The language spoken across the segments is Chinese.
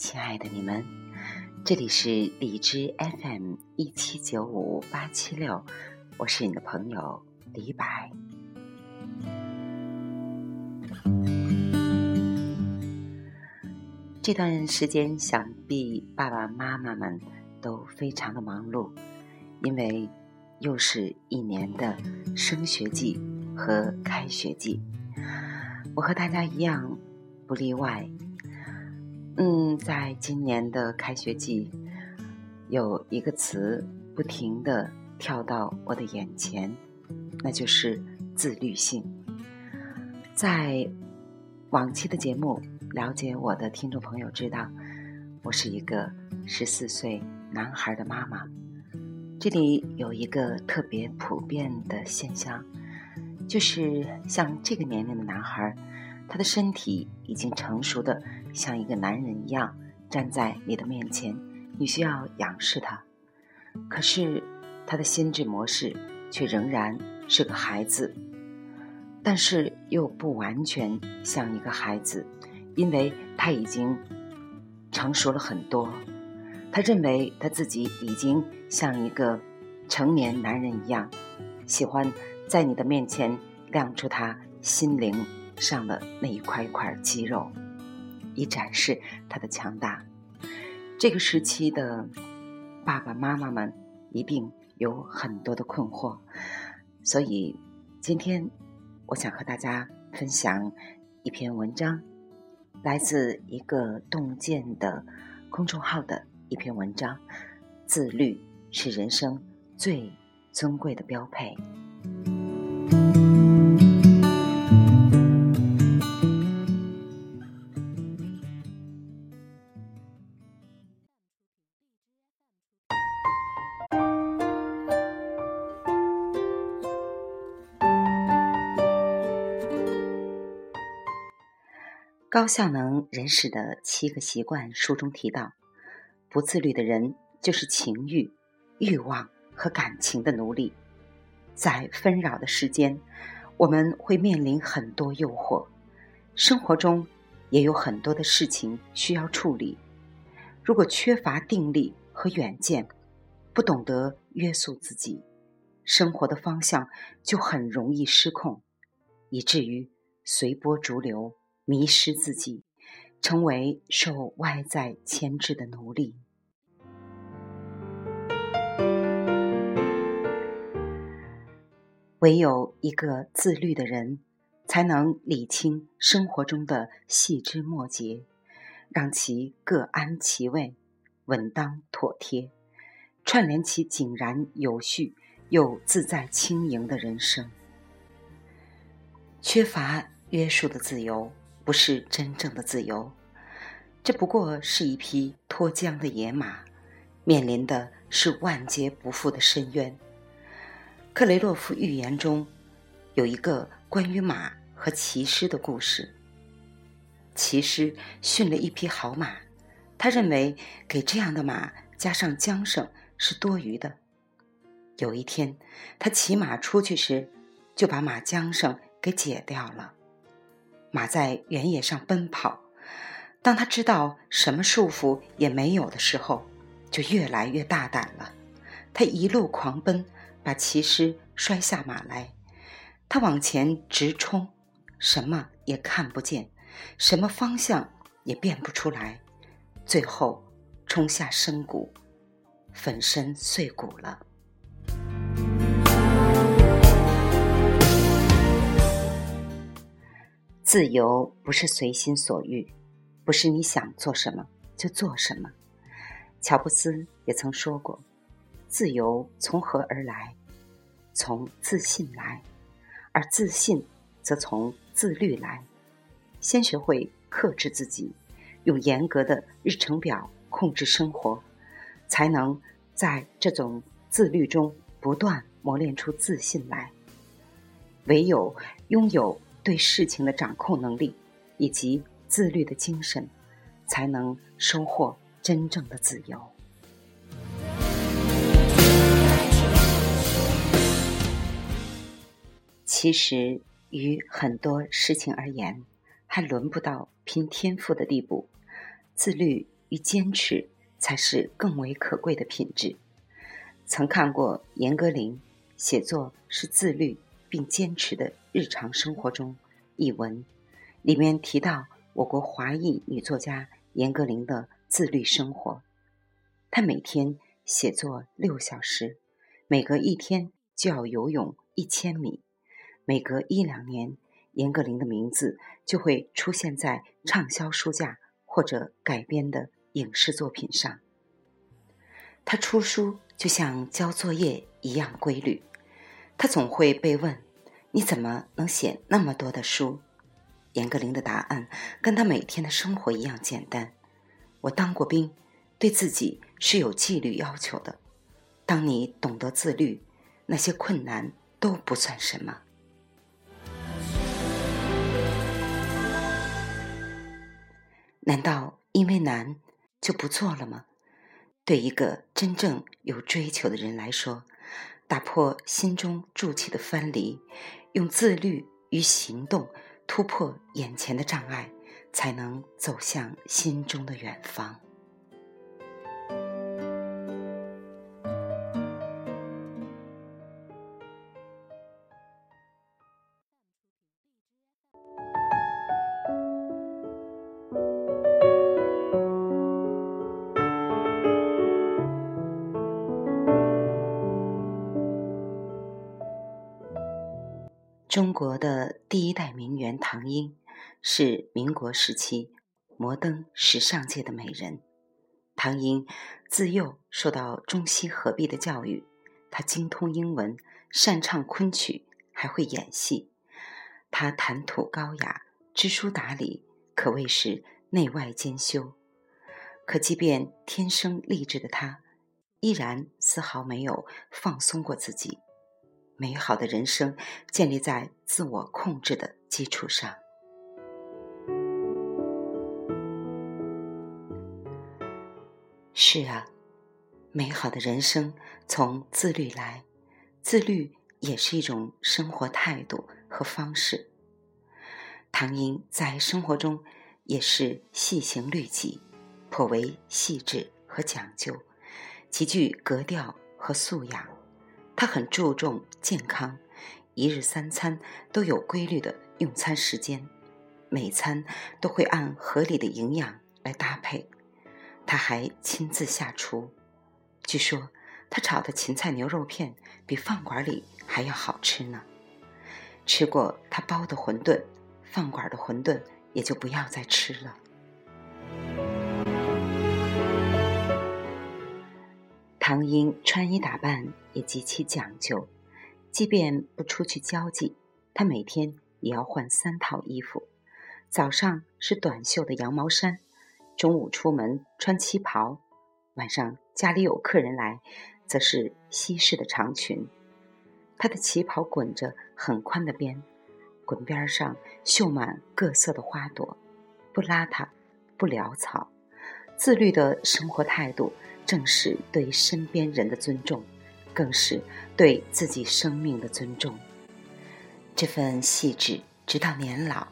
亲爱的你们，这里是荔枝 FM 一七九五八七六，我是你的朋友李白。这段时间，想必爸爸妈妈们都非常的忙碌，因为又是一年的升学季和开学季。我和大家一样，不例外。嗯，在今年的开学季，有一个词不停的跳到我的眼前，那就是自律性。在往期的节目，了解我的听众朋友知道，我是一个十四岁男孩的妈妈。这里有一个特别普遍的现象，就是像这个年龄的男孩。他的身体已经成熟的像一个男人一样站在你的面前，你需要仰视他。可是他的心智模式却仍然是个孩子，但是又不完全像一个孩子，因为他已经成熟了很多。他认为他自己已经像一个成年男人一样，喜欢在你的面前亮出他心灵。上的那一块一块肌肉，以展示他的强大。这个时期的爸爸妈妈们一定有很多的困惑，所以今天我想和大家分享一篇文章，来自一个洞见的公众号的一篇文章：自律是人生最尊贵的标配。高效能人士的七个习惯书中提到，不自律的人就是情欲、欲望和感情的奴隶。在纷扰的世间，我们会面临很多诱惑，生活中也有很多的事情需要处理。如果缺乏定力和远见，不懂得约束自己，生活的方向就很容易失控，以至于随波逐流。迷失自己，成为受外在牵制的奴隶。唯有一个自律的人，才能理清生活中的细枝末节，让其各安其位，稳当妥帖，串联起井然有序又自在轻盈的人生。缺乏约束的自由。不是真正的自由，这不过是一匹脱缰的野马，面临的是万劫不复的深渊。克雷洛夫寓言中有一个关于马和骑师的故事。骑师驯了一匹好马，他认为给这样的马加上缰绳是多余的。有一天，他骑马出去时，就把马缰绳给解掉了。马在原野上奔跑，当他知道什么束缚也没有的时候，就越来越大胆了。他一路狂奔，把骑师摔下马来。他往前直冲，什么也看不见，什么方向也辨不出来，最后冲下深谷，粉身碎骨了。自由不是随心所欲，不是你想做什么就做什么。乔布斯也曾说过：“自由从何而来？从自信来，而自信则从自律来。先学会克制自己，用严格的日程表控制生活，才能在这种自律中不断磨练出自信来。唯有拥有。”对事情的掌控能力，以及自律的精神，才能收获真正的自由。其实，于很多事情而言，还轮不到拼天赋的地步。自律与坚持才是更为可贵的品质。曾看过严歌苓《写作是自律并坚持的日常生活中》一文，里面提到我国华裔女作家严歌苓的自律生活。她每天写作六小时，每隔一天就要游泳一千米，每隔一两年，严歌苓的名字就会出现在畅销书架或者改编的影视作品上。她出书。就像交作业一样规律，他总会被问：“你怎么能写那么多的书？”严歌苓的答案跟他每天的生活一样简单：“我当过兵，对自己是有纪律要求的。当你懂得自律，那些困难都不算什么。”难道因为难就不做了吗？对一个真正有追求的人来说，打破心中筑起的藩篱，用自律与行动突破眼前的障碍，才能走向心中的远方。中国的第一代名媛唐英，是民国时期摩登时尚界的美人。唐英自幼受到中西合璧的教育，她精通英文，擅唱昆曲，还会演戏。她谈吐高雅，知书达理，可谓是内外兼修。可即便天生丽质的她，依然丝毫没有放松过自己。美好的人生建立在自我控制的基础上。是啊，美好的人生从自律来，自律也是一种生活态度和方式。唐英在生活中也是细行律己，颇为细致和讲究，极具格调和素养。他很注重健康，一日三餐都有规律的用餐时间，每餐都会按合理的营养来搭配。他还亲自下厨，据说他炒的芹菜牛肉片比饭馆里还要好吃呢。吃过他包的馄饨，饭馆的馄饨也就不要再吃了。唐英穿衣打扮也极其讲究，即便不出去交际，她每天也要换三套衣服。早上是短袖的羊毛衫，中午出门穿旗袍，晚上家里有客人来，则是西式的长裙。她的旗袍滚着很宽的边，滚边上绣满各色的花朵，不邋遢，不潦草，自律的生活态度。正是对身边人的尊重，更是对自己生命的尊重。这份细致，直到年老，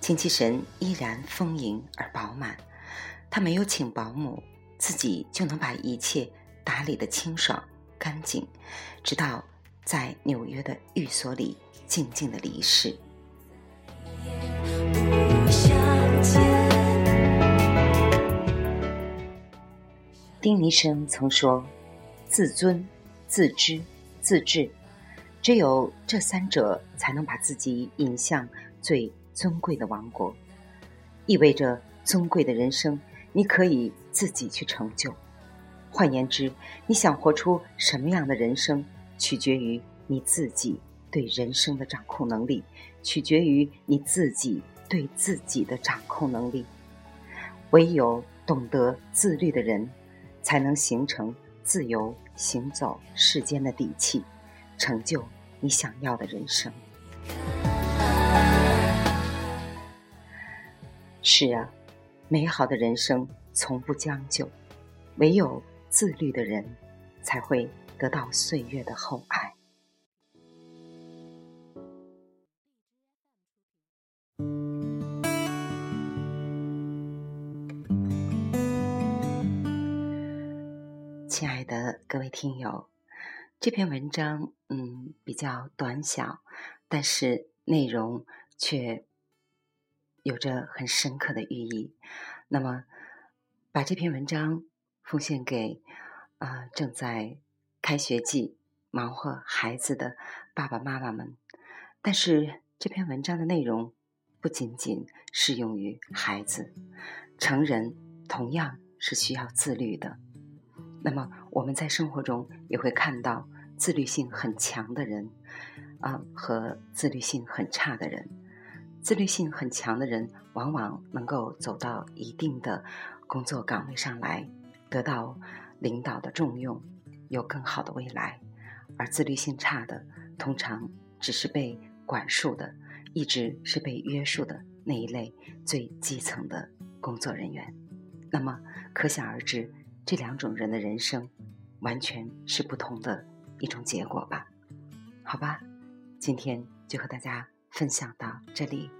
精气神依然丰盈而饱满。他没有请保姆，自己就能把一切打理得清爽干净，直到在纽约的寓所里静静的离世。丁尼生曾说：“自尊、自知、自治，只有这三者，才能把自己引向最尊贵的王国。意味着尊贵的人生，你可以自己去成就。换言之，你想活出什么样的人生，取决于你自己对人生的掌控能力，取决于你自己对自己的掌控能力。唯有懂得自律的人。”才能形成自由行走世间的底气，成就你想要的人生。是啊，美好的人生从不将就，唯有自律的人，才会得到岁月的厚爱。听友，这篇文章嗯比较短小，但是内容却有着很深刻的寓意。那么，把这篇文章奉献给啊正在开学季忙活孩子的爸爸妈妈们。但是这篇文章的内容不仅仅适用于孩子，成人同样是需要自律的。那么我们在生活中也会看到自律性很强的人，啊，和自律性很差的人。自律性很强的人，往往能够走到一定的工作岗位上来，得到领导的重用，有更好的未来；而自律性差的，通常只是被管束的，一直是被约束的那一类最基层的工作人员。那么，可想而知。这两种人的人生，完全是不同的一种结果吧？好吧，今天就和大家分享到这里。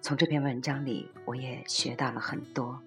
从这篇文章里，我也学到了很多。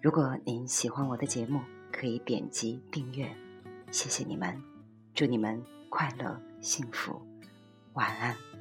如果您喜欢我的节目，可以点击订阅。谢谢你们，祝你们快乐幸福，晚安。